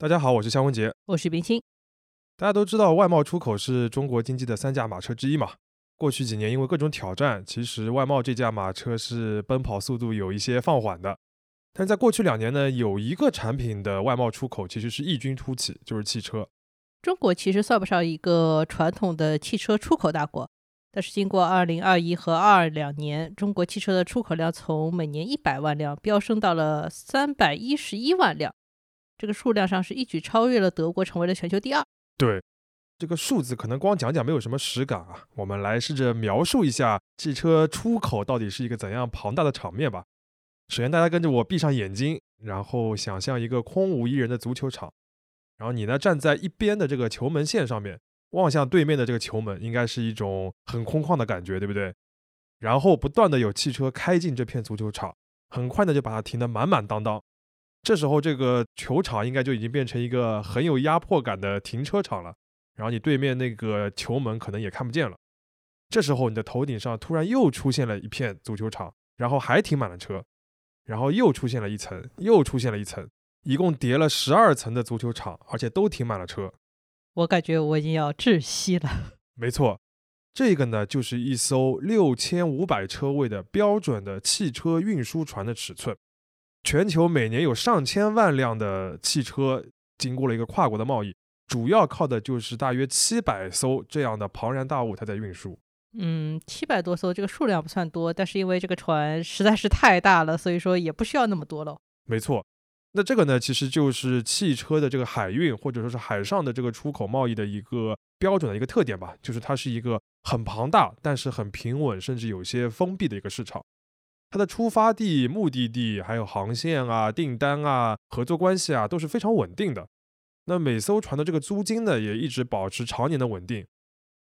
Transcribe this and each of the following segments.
大家好，我是夏文杰。我是冰清。大家都知道，外贸出口是中国经济的三驾马车之一嘛。过去几年，因为各种挑战，其实外贸这架马车是奔跑速度有一些放缓的。但是在过去两年呢，有一个产品的外贸出口其实是异军突起，就是汽车。中国其实算不上一个传统的汽车出口大国，但是经过二零二一和二二两年，中国汽车的出口量从每年一百万辆飙升到了三百一十一万辆。这个数量上是一举超越了德国，成为了全球第二。对，这个数字可能光讲讲没有什么实感啊。我们来试着描述一下汽车出口到底是一个怎样庞大的场面吧。首先，大家跟着我闭上眼睛，然后想象一个空无一人的足球场，然后你呢站在一边的这个球门线上面，望向对面的这个球门，应该是一种很空旷的感觉，对不对？然后不断的有汽车开进这片足球场，很快的就把它停得满满当当。这时候，这个球场应该就已经变成一个很有压迫感的停车场了。然后你对面那个球门可能也看不见了。这时候，你的头顶上突然又出现了一片足球场，然后还停满了车，然后又出现了一层，又出现了一层，一共叠了十二层的足球场，而且都停满了车。我感觉我已经要窒息了。没错，这个呢就是一艘六千五百车位的标准的汽车运输船的尺寸。全球每年有上千万辆的汽车经过了一个跨国的贸易，主要靠的就是大约七百艘这样的庞然大物，它在运输。嗯，七百多艘这个数量不算多，但是因为这个船实在是太大了，所以说也不需要那么多了。没错，那这个呢，其实就是汽车的这个海运或者说是海上的这个出口贸易的一个标准的一个特点吧，就是它是一个很庞大，但是很平稳，甚至有些封闭的一个市场。它的出发地、目的地，还有航线啊、订单啊、合作关系啊，都是非常稳定的。那每艘船的这个租金呢，也一直保持常年的稳定。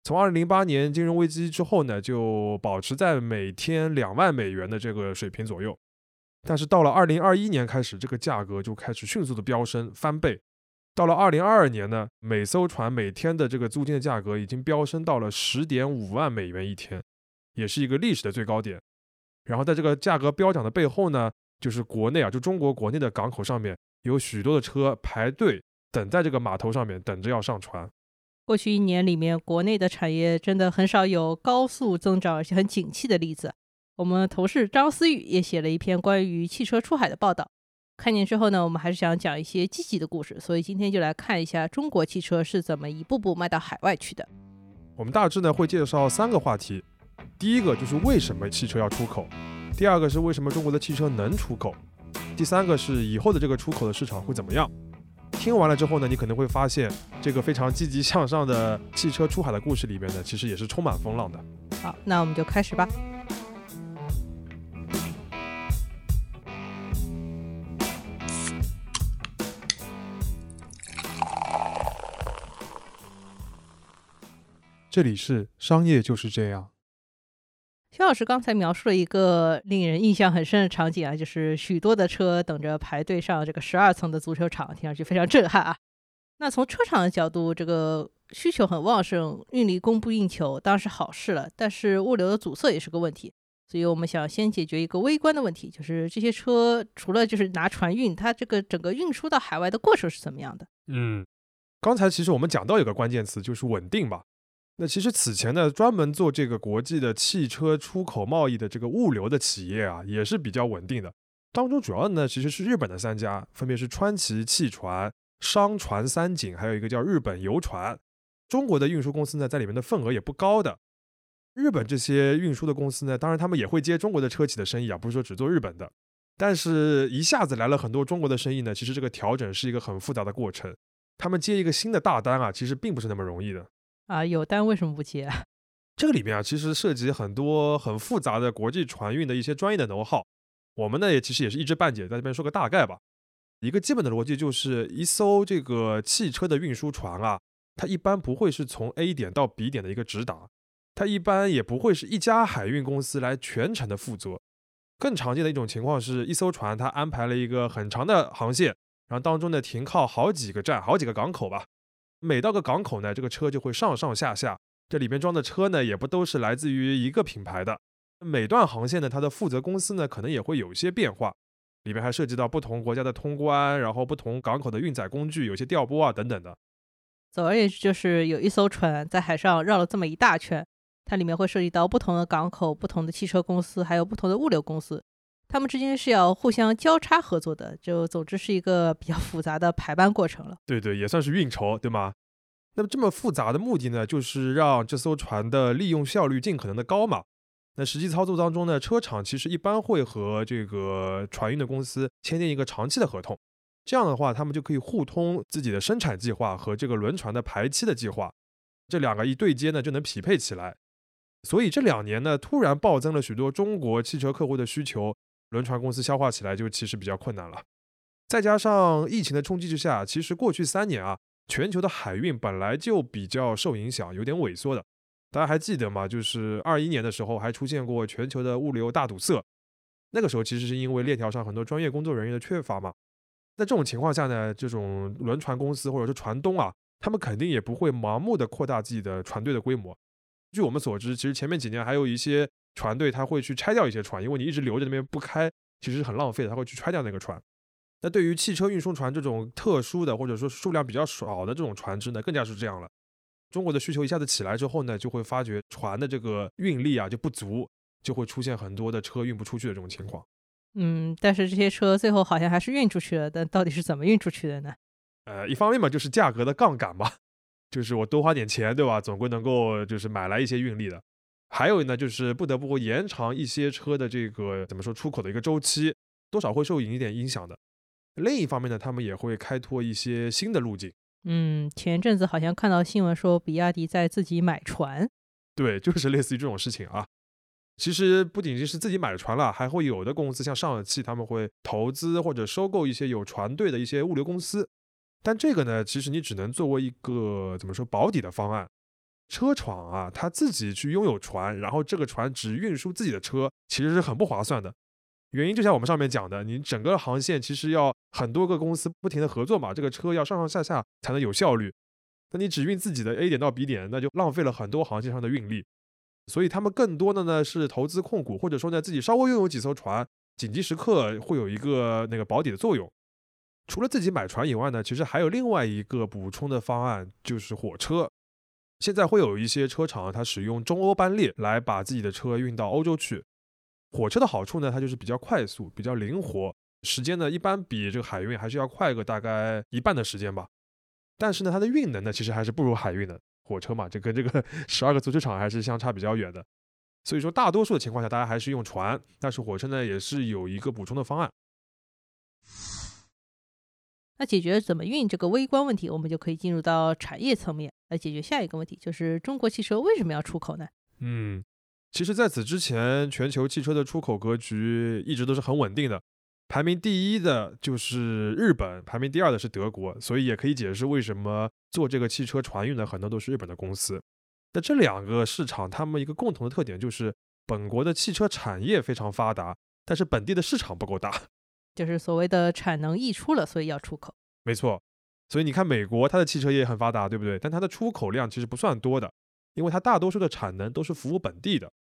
从二零零八年金融危机之后呢，就保持在每天两万美元的这个水平左右。但是到了二零二一年开始，这个价格就开始迅速的飙升，翻倍。到了二零二二年呢，每艘船每天的这个租金的价格已经飙升到了十点五万美元一天，也是一个历史的最高点。然后在这个价格飙涨的背后呢，就是国内啊，就中国国内的港口上面有许多的车排队等在这个码头上面等着要上船。过去一年里面，国内的产业真的很少有高速增长而且很景气的例子。我们同事张思雨也写了一篇关于汽车出海的报道。看见之后呢，我们还是想讲一些积极的故事，所以今天就来看一下中国汽车是怎么一步步卖到海外去的。我们大致呢会介绍三个话题。第一个就是为什么汽车要出口，第二个是为什么中国的汽车能出口，第三个是以后的这个出口的市场会怎么样。听完了之后呢，你可能会发现这个非常积极向上的汽车出海的故事里面呢，其实也是充满风浪的。好，那我们就开始吧。这里是商业就是这样。肖老师刚才描述了一个令人印象很深的场景啊，就是许多的车等着排队上这个十二层的足球场，听上去非常震撼啊。那从车厂的角度，这个需求很旺盛，运力供不应求，当然是好事了。但是物流的阻塞也是个问题，所以我们想先解决一个微观的问题，就是这些车除了就是拿船运，它这个整个运输到海外的过程是怎么样的？嗯，刚才其实我们讲到有个关键词，就是稳定吧。那其实此前呢，专门做这个国际的汽车出口贸易的这个物流的企业啊，也是比较稳定的。当中主要的呢，其实是日本的三家，分别是川崎汽船、商船三井，还有一个叫日本游船。中国的运输公司呢，在里面的份额也不高的。日本这些运输的公司呢，当然他们也会接中国的车企的生意啊，不是说只做日本的。但是一下子来了很多中国的生意呢，其实这个调整是一个很复杂的过程。他们接一个新的大单啊，其实并不是那么容易的。啊，有单为什么不接？这个里面啊，其实涉及很多很复杂的国际船运的一些专业的能耗。我们呢也其实也是一知半解，在这边说个大概吧。一个基本的逻辑就是，一艘这个汽车的运输船啊，它一般不会是从 A 点到 B 点的一个直达，它一般也不会是一家海运公司来全程的负责。更常见的一种情况是，一艘船它安排了一个很长的航线，然后当中呢停靠好几个站、好几个港口吧。每到个港口呢，这个车就会上上下下，这里边装的车呢，也不都是来自于一个品牌的。每段航线呢，它的负责公司呢，可能也会有一些变化。里面还涉及到不同国家的通关，然后不同港口的运载工具，有些调拨啊等等的。总而言之，就是有一艘船在海上绕了这么一大圈，它里面会涉及到不同的港口、不同的汽车公司，还有不同的物流公司，他们之间是要互相交叉合作的。就总之是一个比较复杂的排班过程了。对对，也算是运筹，对吗？那么这么复杂的目的呢，就是让这艘船的利用效率尽可能的高嘛。那实际操作当中呢，车厂其实一般会和这个船运的公司签订一个长期的合同，这样的话，他们就可以互通自己的生产计划和这个轮船的排期的计划，这两个一对接呢，就能匹配起来。所以这两年呢，突然暴增了许多中国汽车客户的需求，轮船公司消化起来就其实比较困难了。再加上疫情的冲击之下，其实过去三年啊。全球的海运本来就比较受影响，有点萎缩的。大家还记得吗？就是二一年的时候，还出现过全球的物流大堵塞。那个时候其实是因为链条上很多专业工作人员的缺乏嘛。在这种情况下呢，这种轮船公司或者是船东啊，他们肯定也不会盲目的扩大自己的船队的规模。据我们所知，其实前面几年还有一些船队他会去拆掉一些船，因为你一直留着那边不开，其实是很浪费的，他会去拆掉那个船。那对于汽车运输船这种特殊的或者说数量比较少的这种船只呢，更加是这样了。中国的需求一下子起来之后呢，就会发觉船的这个运力啊就不足，就会出现很多的车运不出去的这种情况。嗯，但是这些车最后好像还是运出去了，但到底是怎么运出去的呢？呃，一方面嘛，就是价格的杠杆嘛，就是我多花点钱，对吧？总归能够就是买来一些运力的。还有呢，就是不得不延长一些车的这个怎么说出口的一个周期，多少会受一点影响的。另一方面呢，他们也会开拓一些新的路径。嗯，前阵子好像看到新闻说，比亚迪在自己买船。对，就是类似于这种事情啊。其实不仅仅是自己买船了，还会有的公司像上汽，他们会投资或者收购一些有船队的一些物流公司。但这个呢，其实你只能作为一个怎么说保底的方案。车厂啊，他自己去拥有船，然后这个船只运输自己的车，其实是很不划算的。原因就像我们上面讲的，你整个航线其实要很多个公司不停的合作嘛，这个车要上上下下才能有效率。那你只运自己的 A 点到 B 点，那就浪费了很多航线上的运力。所以他们更多的呢是投资控股，或者说呢自己稍微拥有几艘船，紧急时刻会有一个那个保底的作用。除了自己买船以外呢，其实还有另外一个补充的方案，就是火车。现在会有一些车厂，它使用中欧班列来把自己的车运到欧洲去。火车的好处呢，它就是比较快速、比较灵活，时间呢一般比这个海运还是要快个大概一半的时间吧。但是呢，它的运能呢其实还是不如海运的。火车嘛，这跟这个 十二个足球场还是相差比较远的。所以说，大多数的情况下，大家还是用船，但是火车呢也是有一个补充的方案。那解决怎么运这个微观问题，我们就可以进入到产业层面来解决下一个问题，就是中国汽车为什么要出口呢？嗯。其实，在此之前，全球汽车的出口格局一直都是很稳定的。排名第一的就是日本，排名第二的是德国，所以也可以解释为什么做这个汽车船运的很多都是日本的公司。那这两个市场，他们一个共同的特点就是，本国的汽车产业非常发达，但是本地的市场不够大，就是所谓的产能溢出了，所以要出口。没错，所以你看美国，它的汽车业很发达，对不对？但它的出口量其实不算多的。因为它大多数的产能都是服务本地的，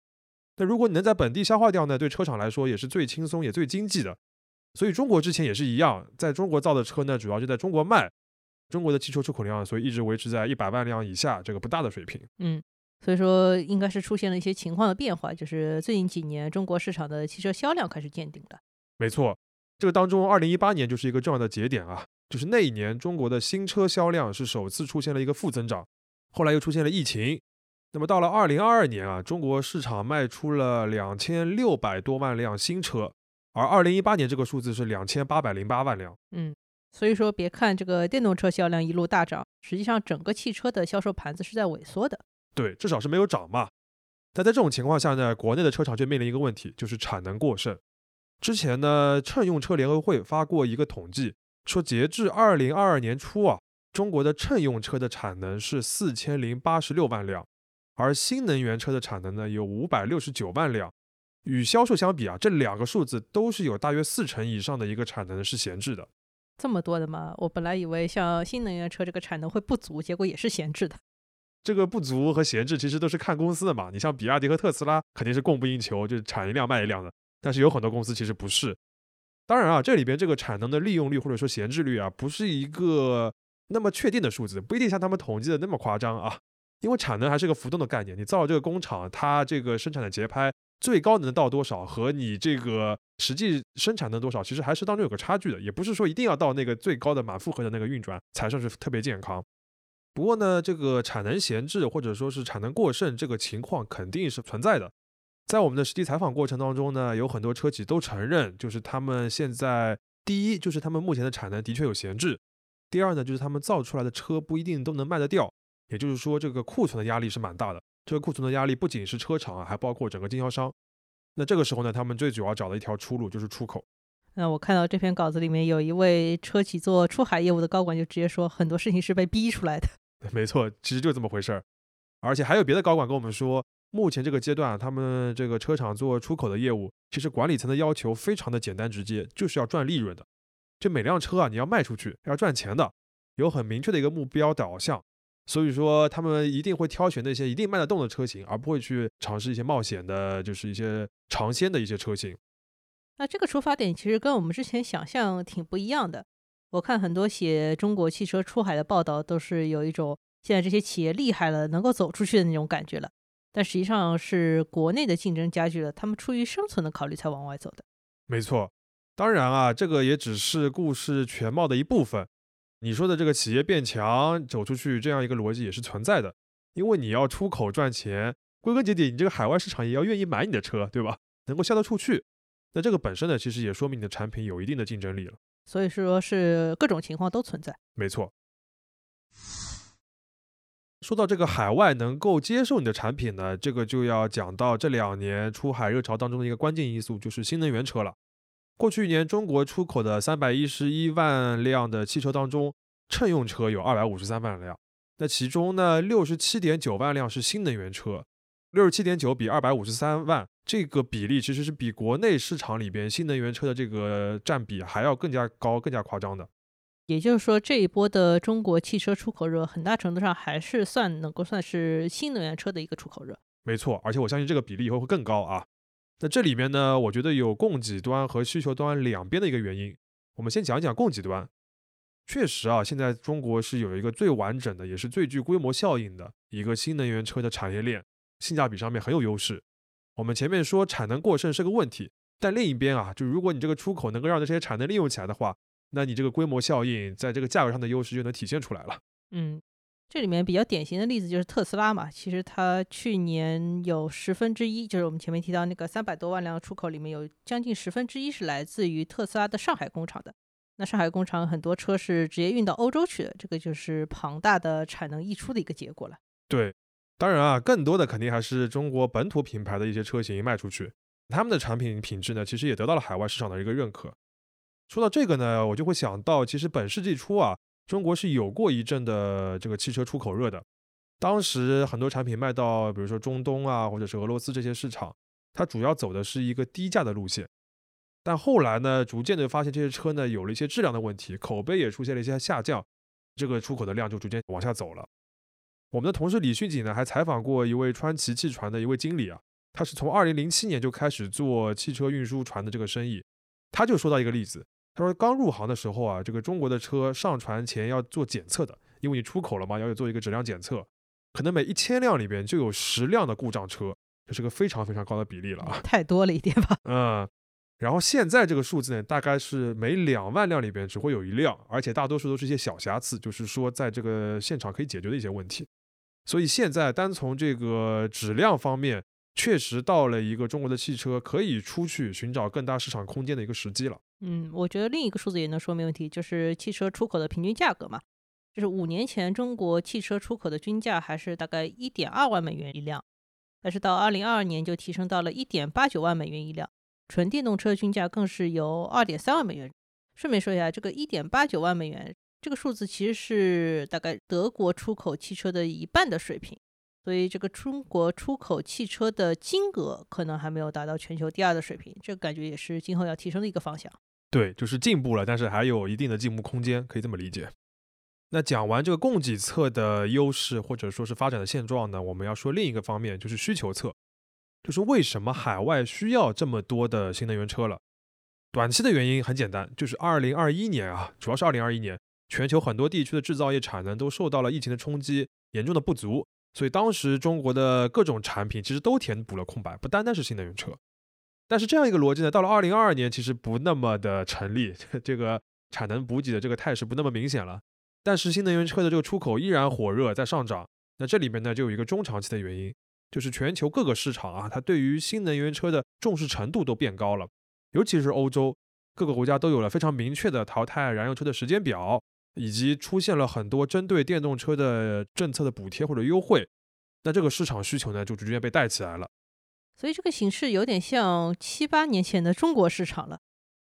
那如果你能在本地消化掉呢，对车厂来说也是最轻松也最经济的。所以中国之前也是一样，在中国造的车呢，主要就在中国卖。中国的汽车出口量，所以一直维持在一百万辆以下这个不大的水平。嗯，所以说应该是出现了一些情况的变化，就是最近几年中国市场的汽车销量开始见顶了。没错，这个当中，二零一八年就是一个重要的节点啊，就是那一年中国的新车销量是首次出现了一个负增长，后来又出现了疫情。那么到了二零二二年啊，中国市场卖出了两千六百多万辆新车，而二零一八年这个数字是两千八百零八万辆。嗯，所以说别看这个电动车销量一路大涨，实际上整个汽车的销售盘子是在萎缩的。对，至少是没有涨嘛。但在这种情况下呢，国内的车厂却面临一个问题，就是产能过剩。之前呢，乘用车联合会发过一个统计，说截至二零二二年初啊，中国的乘用车的产能是四千零八十六万辆。而新能源车的产能呢有五百六十九万辆，与销售相比啊，这两个数字都是有大约四成以上的一个产能是闲置的。这么多的吗？我本来以为像新能源车这个产能会不足，结果也是闲置的。这个不足和闲置其实都是看公司的嘛。你像比亚迪和特斯拉肯定是供不应求，就是产一辆卖一辆的。但是有很多公司其实不是。当然啊，这里边这个产能的利用率或者说闲置率啊，不是一个那么确定的数字，不一定像他们统计的那么夸张啊。因为产能还是个浮动的概念，你造这个工厂，它这个生产的节拍最高能到多少，和你这个实际生产能多少，其实还是当中有个差距的，也不是说一定要到那个最高的满负荷的那个运转才算是特别健康。不过呢，这个产能闲置或者说是产能过剩这个情况肯定是存在的。在我们的实际采访过程当中呢，有很多车企都承认，就是他们现在第一就是他们目前的产能的确有闲置，第二呢就是他们造出来的车不一定都能卖得掉。也就是说，这个库存的压力是蛮大的。这个库存的压力不仅是车厂啊，还包括整个经销商。那这个时候呢，他们最主要找的一条出路就是出口。那我看到这篇稿子里面有一位车企做出海业务的高管就直接说，很多事情是被逼出来的。没错，其实就这么回事儿。而且还有别的高管跟我们说，目前这个阶段，他们这个车厂做出口的业务，其实管理层的要求非常的简单直接，就是要赚利润的。就每辆车啊，你要卖出去，要赚钱的，有很明确的一个目标导向。所以说，他们一定会挑选那些一定卖得动的车型，而不会去尝试一些冒险的，就是一些尝鲜的一些车型。那这个出发点其实跟我们之前想象挺不一样的。我看很多写中国汽车出海的报道，都是有一种现在这些企业厉害了，能够走出去的那种感觉了。但实际上是国内的竞争加剧了，他们出于生存的考虑才往外走的。没错，当然啊，这个也只是故事全貌的一部分。你说的这个企业变强走出去这样一个逻辑也是存在的，因为你要出口赚钱，归根结底你这个海外市场也要愿意买你的车，对吧？能够销得出去，那这个本身呢，其实也说明你的产品有一定的竞争力了。所以说是各种情况都存在。没错。说到这个海外能够接受你的产品呢，这个就要讲到这两年出海热潮当中的一个关键因素，就是新能源车了。过去一年，中国出口的三百一十一万辆的汽车当中，乘用车有二百五十三万辆。那其中呢，六十七点九万辆是新能源车，六十七点九比二百五十三万，这个比例其实是比国内市场里边新能源车的这个占比还要更加高、更加夸张的。也就是说，这一波的中国汽车出口热，很大程度上还是算能够算是新能源车的一个出口热。没错，而且我相信这个比例以后会更高啊。那这里面呢，我觉得有供给端和需求端两边的一个原因。我们先讲一讲供给端。确实啊，现在中国是有一个最完整的，也是最具规模效应的一个新能源车的产业链，性价比上面很有优势。我们前面说产能过剩是个问题，但另一边啊，就如果你这个出口能够让这些产能利用起来的话，那你这个规模效应在这个价格上的优势就能体现出来了。嗯。这里面比较典型的例子就是特斯拉嘛，其实它去年有十分之一，就是我们前面提到那个三百多万辆出口里面有将近十分之一是来自于特斯拉的上海工厂的。那上海工厂很多车是直接运到欧洲去的，这个就是庞大的产能溢出的一个结果了。对，当然啊，更多的肯定还是中国本土品牌的一些车型卖出去，他们的产品品质呢，其实也得到了海外市场的一个认可。说到这个呢，我就会想到，其实本世纪初啊。中国是有过一阵的这个汽车出口热的，当时很多产品卖到，比如说中东啊，或者是俄罗斯这些市场，它主要走的是一个低价的路线。但后来呢，逐渐的发现这些车呢有了一些质量的问题，口碑也出现了一些下降，这个出口的量就逐渐往下走了。我们的同事李勋锦呢还采访过一位川崎汽船的一位经理啊，他是从二零零七年就开始做汽车运输船的这个生意，他就说到一个例子。他说，刚入行的时候啊，这个中国的车上船前要做检测的，因为你出口了嘛，要做一个质量检测，可能每一千辆里边就有十辆的故障车，这是个非常非常高的比例了啊，太多了一点吧？嗯，然后现在这个数字呢，大概是每两万辆里边只会有一辆，而且大多数都是一些小瑕疵，就是说在这个现场可以解决的一些问题。所以现在单从这个质量方面，确实到了一个中国的汽车可以出去寻找更大市场空间的一个时机了。嗯，我觉得另一个数字也能说明问题，就是汽车出口的平均价格嘛。就是五年前中国汽车出口的均价还是大概一点二万美元一辆，但是到二零二二年就提升到了一点八九万美元一辆，纯电动车均价更是由二点三万美元。顺便说一下，这个一点八九万美元这个数字其实是大概德国出口汽车的一半的水平。所以，这个中国出口汽车的金额可能还没有达到全球第二的水平，这个感觉也是今后要提升的一个方向。对，就是进步了，但是还有一定的进步空间，可以这么理解。那讲完这个供给侧的优势或者说是发展的现状呢，我们要说另一个方面，就是需求侧，就是为什么海外需要这么多的新能源车了？短期的原因很简单，就是二零二一年啊，主要是二零二一年，全球很多地区的制造业产能都受到了疫情的冲击，严重的不足，所以当时中国的各种产品其实都填补了空白，不单单是新能源车。但是这样一个逻辑呢，到了二零二二年其实不那么的成立，这个产能补给的这个态势不那么明显了。但是新能源车的这个出口依然火热，在上涨。那这里面呢，就有一个中长期的原因，就是全球各个市场啊，它对于新能源车的重视程度都变高了，尤其是欧洲各个国家都有了非常明确的淘汰燃油车的时间表，以及出现了很多针对电动车的政策的补贴或者优惠。那这个市场需求呢，就逐渐被带起来了。所以这个形势有点像七八年前的中国市场了。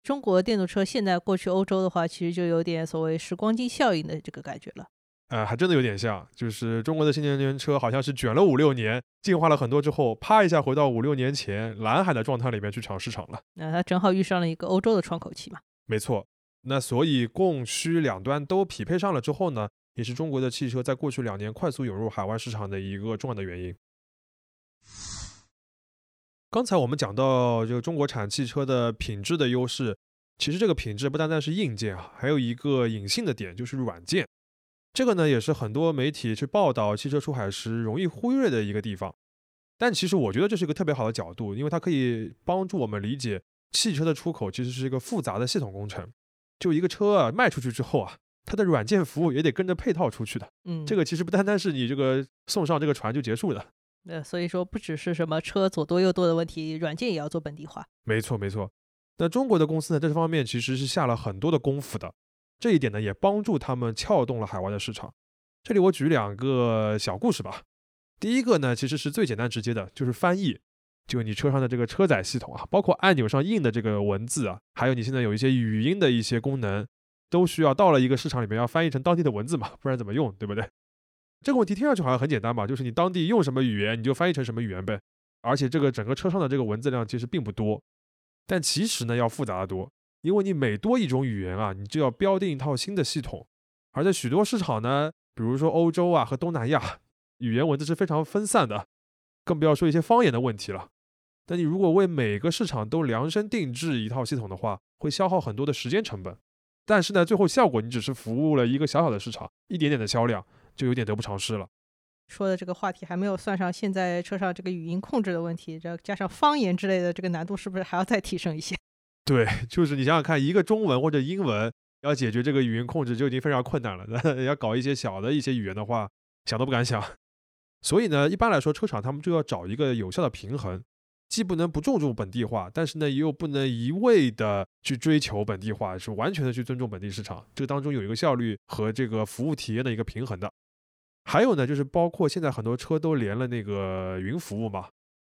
中国电动车现在过去欧洲的话，其实就有点所谓时光机效应的这个感觉了。呃，还真的有点像，就是中国的新能源车好像是卷了五六年，进化了很多之后，啪一下回到五六年前蓝海的状态里面去抢市场了。那它正好遇上了一个欧洲的窗口期嘛。没错，那所以供需两端都匹配上了之后呢，也是中国的汽车在过去两年快速涌入海外市场的一个重要的原因。刚才我们讲到这个中国产汽车的品质的优势，其实这个品质不单单是硬件啊，还有一个隐性的点就是软件。这个呢也是很多媒体去报道汽车出海时容易忽略的一个地方。但其实我觉得这是一个特别好的角度，因为它可以帮助我们理解汽车的出口其实是一个复杂的系统工程。就一个车啊卖出去之后啊，它的软件服务也得跟着配套出去的。嗯，这个其实不单单是你这个送上这个船就结束的。呃，所以说不只是什么车左多右多的问题，软件也要做本地化。没错，没错。那中国的公司呢，这方面其实是下了很多的功夫的。这一点呢，也帮助他们撬动了海外的市场。这里我举两个小故事吧。第一个呢，其实是最简单直接的，就是翻译。就你车上的这个车载系统啊，包括按钮上印的这个文字啊，还有你现在有一些语音的一些功能，都需要到了一个市场里面要翻译成当地的文字嘛，不然怎么用，对不对？这个问题听上去好像很简单吧，就是你当地用什么语言，你就翻译成什么语言呗。而且这个整个车上的这个文字量其实并不多，但其实呢要复杂的多，因为你每多一种语言啊，你就要标定一套新的系统。而在许多市场呢，比如说欧洲啊和东南亚，语言文字是非常分散的，更不要说一些方言的问题了。但你如果为每个市场都量身定制一套系统的话，会消耗很多的时间成本。但是呢，最后效果你只是服务了一个小小的市场，一点点的销量。就有点得不偿失了。说的这个话题还没有算上现在车上这个语音控制的问题，这加上方言之类的，这个难度是不是还要再提升一些？对，就是你想想看，一个中文或者英文要解决这个语音控制就已经非常困难了，那要搞一些小的一些语言的话，想都不敢想。所以呢，一般来说，车厂他们就要找一个有效的平衡，既不能不注重本地化，但是呢，又不能一味的去追求本地化，是完全的去尊重本地市场。这个当中有一个效率和这个服务体验的一个平衡的。还有呢，就是包括现在很多车都连了那个云服务嘛，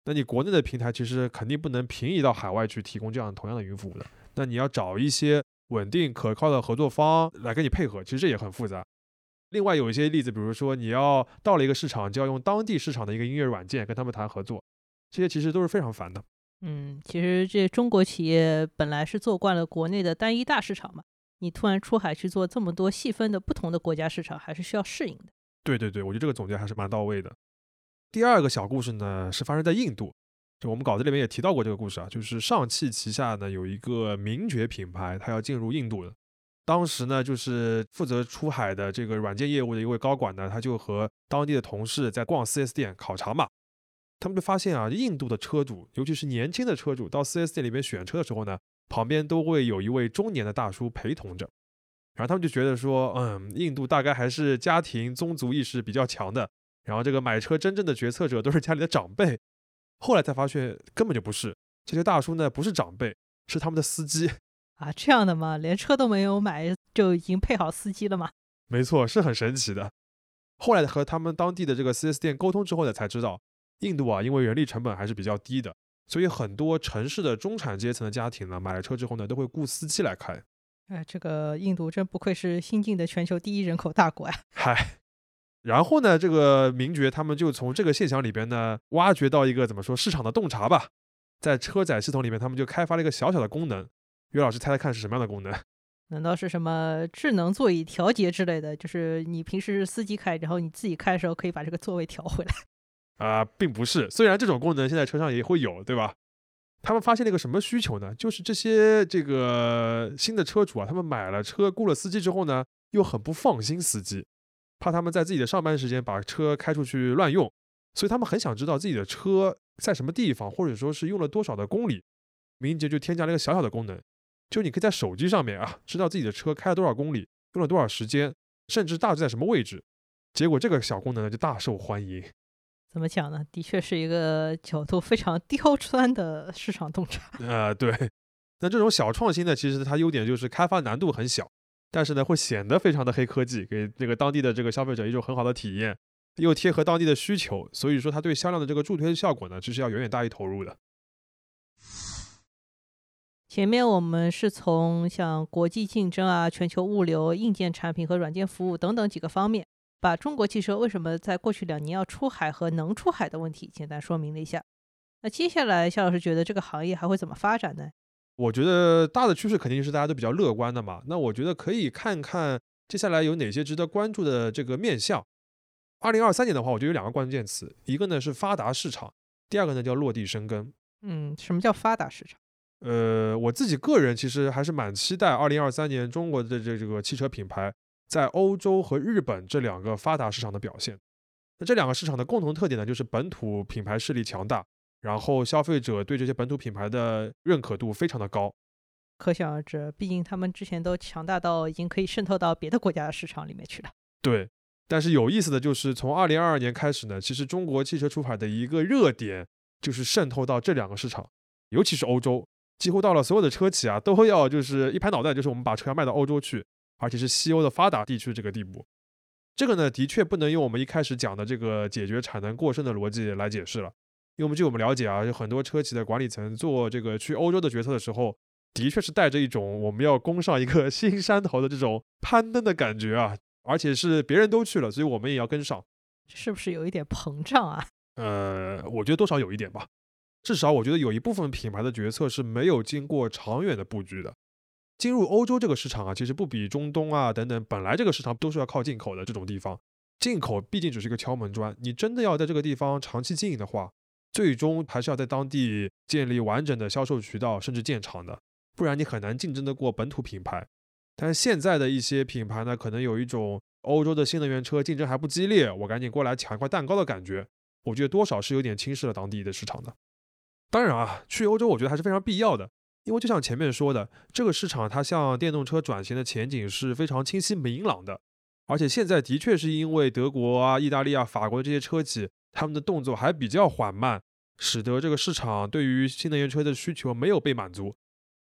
那你国内的平台其实肯定不能平移到海外去提供这样同样的云服务的，那你要找一些稳定可靠的合作方来跟你配合，其实这也很复杂。另外有一些例子，比如说你要到了一个市场，就要用当地市场的一个音乐软件跟他们谈合作，这些其实都是非常烦的。嗯，其实这中国企业本来是做惯了国内的单一大市场嘛，你突然出海去做这么多细分的不同的国家市场，还是需要适应的。对对对，我觉得这个总结还是蛮到位的。第二个小故事呢，是发生在印度，就我们稿子里面也提到过这个故事啊，就是上汽旗下呢有一个名爵品牌，它要进入印度的。当时呢，就是负责出海的这个软件业务的一位高管呢，他就和当地的同事在逛 4S 店考察嘛，他们就发现啊，印度的车主，尤其是年轻的车主，到 4S 店里面选车的时候呢，旁边都会有一位中年的大叔陪同着。然后他们就觉得说，嗯，印度大概还是家庭宗族意识比较强的。然后这个买车真正的决策者都是家里的长辈。后来才发现根本就不是，这些大叔呢不是长辈，是他们的司机啊。这样的吗？连车都没有买就已经配好司机了吗？没错，是很神奇的。后来和他们当地的这个 4S 店沟通之后呢，才知道印度啊，因为人力成本还是比较低的，所以很多城市的中产阶层的家庭呢，买了车之后呢，都会雇司机来开。哎，这个印度真不愧是新晋的全球第一人口大国呀！嗨，然后呢，这个名爵他们就从这个现象里边呢，挖掘到一个怎么说市场的洞察吧，在车载系统里面，他们就开发了一个小小的功能。岳老师猜猜看是什么样的功能？难道是什么智能座椅调节之类的？就是你平时司机开，然后你自己开的时候可以把这个座位调回来？啊，并不是。虽然这种功能现在车上也会有，对吧？他们发现了一个什么需求呢？就是这些这个新的车主啊，他们买了车雇了司机之后呢，又很不放心司机，怕他们在自己的上班时间把车开出去乱用，所以他们很想知道自己的车在什么地方，或者说是用了多少的公里。敏捷就添加了一个小小的功能，就你可以在手机上面啊，知道自己的车开了多少公里，用了多少时间，甚至大致在什么位置。结果这个小功能呢，就大受欢迎。怎么讲呢？的确是一个角度非常刁钻的市场洞察。呃，对。那这种小创新呢，其实它优点就是开发难度很小，但是呢，会显得非常的黑科技，给这个当地的这个消费者一种很好的体验，又贴合当地的需求，所以说它对销量的这个助推效果呢，其实要远远大于投入的。前面我们是从像国际竞争啊、全球物流、硬件产品和软件服务等等几个方面。把中国汽车为什么在过去两年要出海和能出海的问题简单说明了一下。那接下来，夏老师觉得这个行业还会怎么发展呢？我觉得大的趋势肯定是大家都比较乐观的嘛。那我觉得可以看看接下来有哪些值得关注的这个面向。二零二三年的话，我觉得有两个关键词，一个呢是发达市场，第二个呢叫落地生根。嗯，什么叫发达市场？呃，我自己个人其实还是蛮期待二零二三年中国的这这个汽车品牌。在欧洲和日本这两个发达市场的表现，那这两个市场的共同特点呢，就是本土品牌势力强大，然后消费者对这些本土品牌的认可度非常的高。可想而知，毕竟他们之前都强大到已经可以渗透到别的国家的市场里面去了。对，但是有意思的就是，从二零二二年开始呢，其实中国汽车出海的一个热点就是渗透到这两个市场，尤其是欧洲，几乎到了所有的车企啊都要就是一拍脑袋，就是我们把车要卖到欧洲去。而且是西欧的发达地区这个地步，这个呢的确不能用我们一开始讲的这个解决产能过剩的逻辑来解释了。因为我们据我们了解啊，有很多车企的管理层做这个去欧洲的决策的时候，的确是带着一种我们要攻上一个 新山头的这种攀登的感觉啊。而且是别人都去了，所以我们也要跟上，是不是有一点膨胀啊？呃，我觉得多少有一点吧。至少我觉得有一部分品牌的决策是没有经过长远的布局的。进入欧洲这个市场啊，其实不比中东啊等等，本来这个市场都是要靠进口的这种地方，进口毕竟只是一个敲门砖。你真的要在这个地方长期经营的话，最终还是要在当地建立完整的销售渠道，甚至建厂的，不然你很难竞争得过本土品牌。但是现在的一些品牌呢，可能有一种欧洲的新能源车竞争还不激烈，我赶紧过来抢一块蛋糕的感觉，我觉得多少是有点轻视了当地的市场的。当然啊，去欧洲我觉得还是非常必要的。因为就像前面说的，这个市场它向电动车转型的前景是非常清晰明朗的，而且现在的确是因为德国啊、意大利啊、法国的这些车企他们的动作还比较缓慢，使得这个市场对于新能源车的需求没有被满足。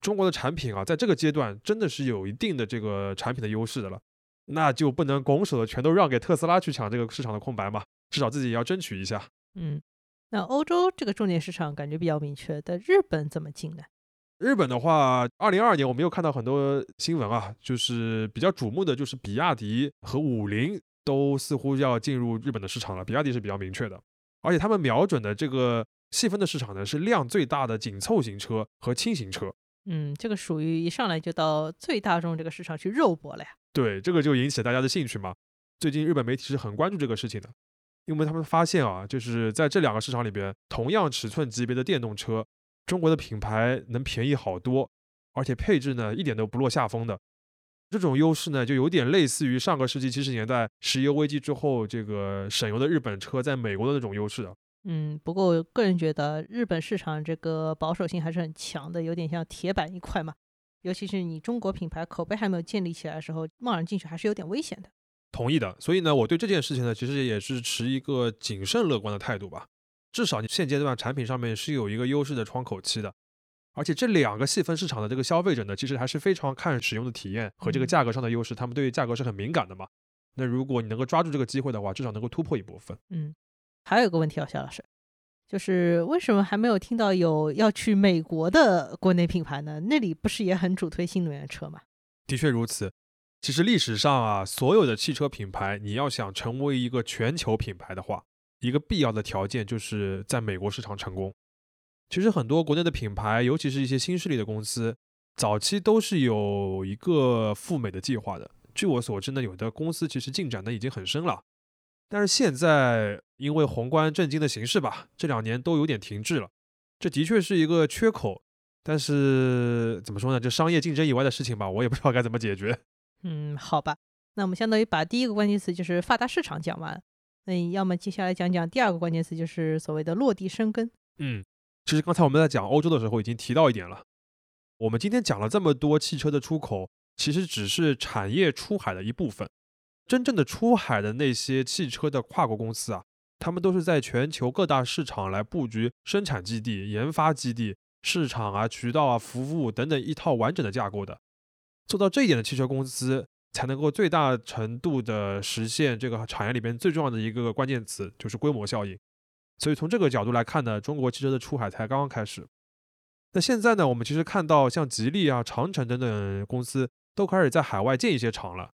中国的产品啊，在这个阶段真的是有一定的这个产品的优势的了，那就不能拱手的全都让给特斯拉去抢这个市场的空白嘛，至少自己也要争取一下。嗯，那欧洲这个重点市场感觉比较明确，但日本怎么进呢？日本的话，二零二二年我们又看到很多新闻啊，就是比较瞩目的，就是比亚迪和五菱都似乎要进入日本的市场了。比亚迪是比较明确的，而且他们瞄准的这个细分的市场呢，是量最大的紧凑型车和轻型车。嗯，这个属于一上来就到最大众这个市场去肉搏了呀。对，这个就引起了大家的兴趣嘛。最近日本媒体是很关注这个事情的，因为他们发现啊，就是在这两个市场里边，同样尺寸级别的电动车。中国的品牌能便宜好多，而且配置呢一点都不落下风的。这种优势呢，就有点类似于上个世纪七十年代石油危机之后，这个省油的日本车在美国的那种优势啊。嗯，不过我个人觉得日本市场这个保守性还是很强的，有点像铁板一块嘛。尤其是你中国品牌口碑还没有建立起来的时候，贸然进去还是有点危险的。同意的。所以呢，我对这件事情呢，其实也是持一个谨慎乐观的态度吧。至少你现阶段产品上面是有一个优势的窗口期的，而且这两个细分市场的这个消费者呢，其实还是非常看使用的体验和这个价格上的优势，他们对于价格是很敏感的嘛。那如果你能够抓住这个机会的话，至少能够突破一部分。嗯，还有一个问题啊，肖老师，就是为什么还没有听到有要去美国的国内品牌呢？那里不是也很主推新能源车吗？的确如此。其实历史上啊，所有的汽车品牌，你要想成为一个全球品牌的话，一个必要的条件就是在美国市场成功。其实很多国内的品牌，尤其是一些新势力的公司，早期都是有一个赴美的计划的。据我所知呢，有的公司其实进展的已经很深了，但是现在因为宏观震惊的形势吧，这两年都有点停滞了。这的确是一个缺口。但是怎么说呢？就商业竞争以外的事情吧，我也不知道该怎么解决。嗯，好吧，那我们相当于把第一个关键词就是发达市场讲完，那你要么接下来讲讲第二个关键词，就是所谓的落地生根。嗯，其实刚才我们在讲欧洲的时候已经提到一点了。我们今天讲了这么多汽车的出口，其实只是产业出海的一部分。真正的出海的那些汽车的跨国公司啊，他们都是在全球各大市场来布局生产基地、研发基地。市场啊、渠道啊、服务等等一套完整的架构的，做到这一点的汽车公司，才能够最大程度的实现这个产业里边最重要的一个关键词，就是规模效应。所以从这个角度来看呢，中国汽车的出海才刚刚开始。那现在呢，我们其实看到像吉利啊、长城等等公司都开始在海外建一些厂了，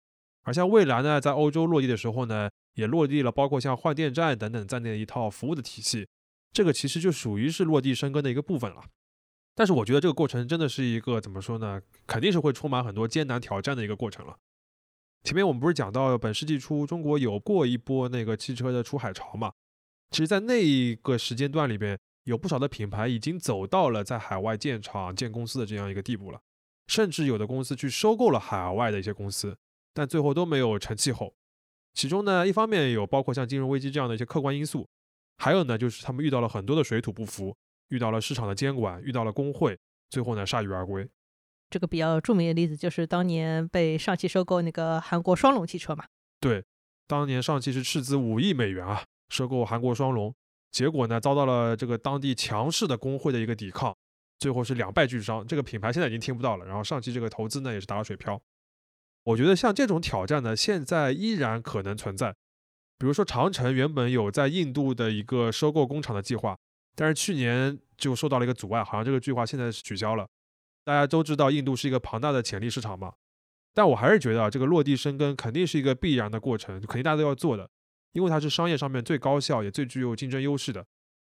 而像蔚来呢，在欧洲落地的时候呢，也落地了包括像换电站等等在内的一套服务的体系，这个其实就属于是落地生根的一个部分了。但是我觉得这个过程真的是一个怎么说呢？肯定是会充满很多艰难挑战的一个过程了。前面我们不是讲到本世纪初中国有过一波那个汽车的出海潮嘛？其实，在那一个时间段里边，有不少的品牌已经走到了在海外建厂、建公司的这样一个地步了，甚至有的公司去收购了海外的一些公司，但最后都没有成气候。其中呢，一方面有包括像金融危机这样的一些客观因素，还有呢，就是他们遇到了很多的水土不服。遇到了市场的监管，遇到了工会，最后呢铩羽而归。这个比较著名的例子就是当年被上汽收购那个韩国双龙汽车嘛。对，当年上汽是斥资五亿美元啊收购韩国双龙，结果呢遭到了这个当地强势的工会的一个抵抗，最后是两败俱伤。这个品牌现在已经听不到了，然后上汽这个投资呢也是打了水漂。我觉得像这种挑战呢，现在依然可能存在。比如说长城原本有在印度的一个收购工厂的计划。但是去年就受到了一个阻碍，好像这个计划现在是取消了。大家都知道印度是一个庞大的潜力市场嘛，但我还是觉得啊，这个落地生根肯定是一个必然的过程，肯定大家都要做的，因为它是商业上面最高效也最具有竞争优势的。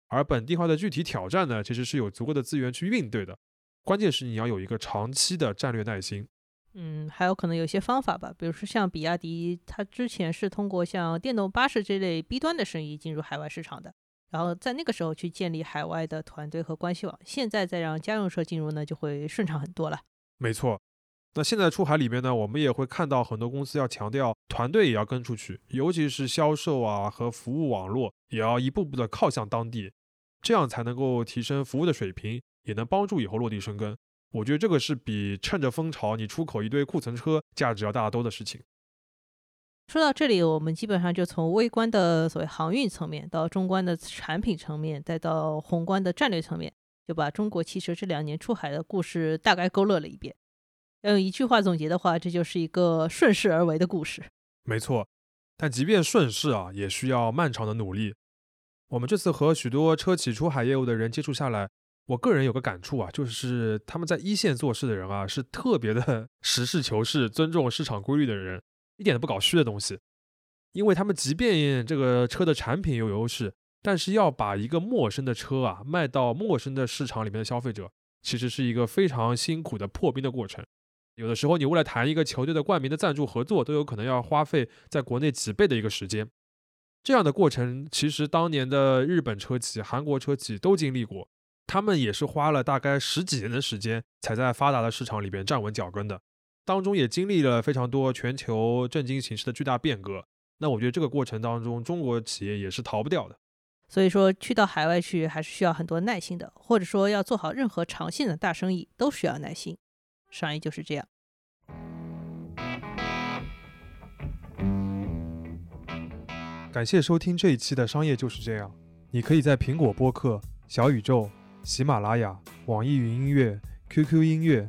而本地化的具体挑战呢，其实是有足够的资源去应对的，关键是你要有一个长期的战略耐心。嗯，还有可能有些方法吧，比如说像比亚迪，它之前是通过像电动巴士这类 B 端的生意进入海外市场的。然后在那个时候去建立海外的团队和关系网，现在再让家用车进入呢，就会顺畅很多了。没错，那现在出海里面呢，我们也会看到很多公司要强调团队也要跟出去，尤其是销售啊和服务网络也要一步步的靠向当地，这样才能够提升服务的水平，也能帮助以后落地生根。我觉得这个是比趁着风潮你出口一堆库存车价值要大得多的事情。说到这里，我们基本上就从微观的所谓航运层面，到中观的产品层面，再到宏观的战略层面，就把中国汽车这两年出海的故事大概勾勒了一遍。要用一句话总结的话，这就是一个顺势而为的故事。没错，但即便顺势啊，也需要漫长的努力。我们这次和许多车企出海业务的人接触下来，我个人有个感触啊，就是他们在一线做事的人啊，是特别的 实事求是、尊重市场规律的人。一点都不搞虚的东西，因为他们即便这个车的产品有优势，但是要把一个陌生的车啊卖到陌生的市场里面的消费者，其实是一个非常辛苦的破冰的过程。有的时候，你为了谈一个球队的冠名的赞助合作，都有可能要花费在国内几倍的一个时间。这样的过程，其实当年的日本车企、韩国车企都经历过，他们也是花了大概十几年的时间，才在发达的市场里边站稳脚跟的。当中也经历了非常多全球震惊形势的巨大变革，那我觉得这个过程当中，中国企业也是逃不掉的。所以说，去到海外去还是需要很多耐心的，或者说要做好任何长线的大生意都需要耐心。商业就是这样。感谢收听这一期的《商业就是这样》，你可以在苹果播客、小宇宙、喜马拉雅、网易云音乐、QQ 音乐。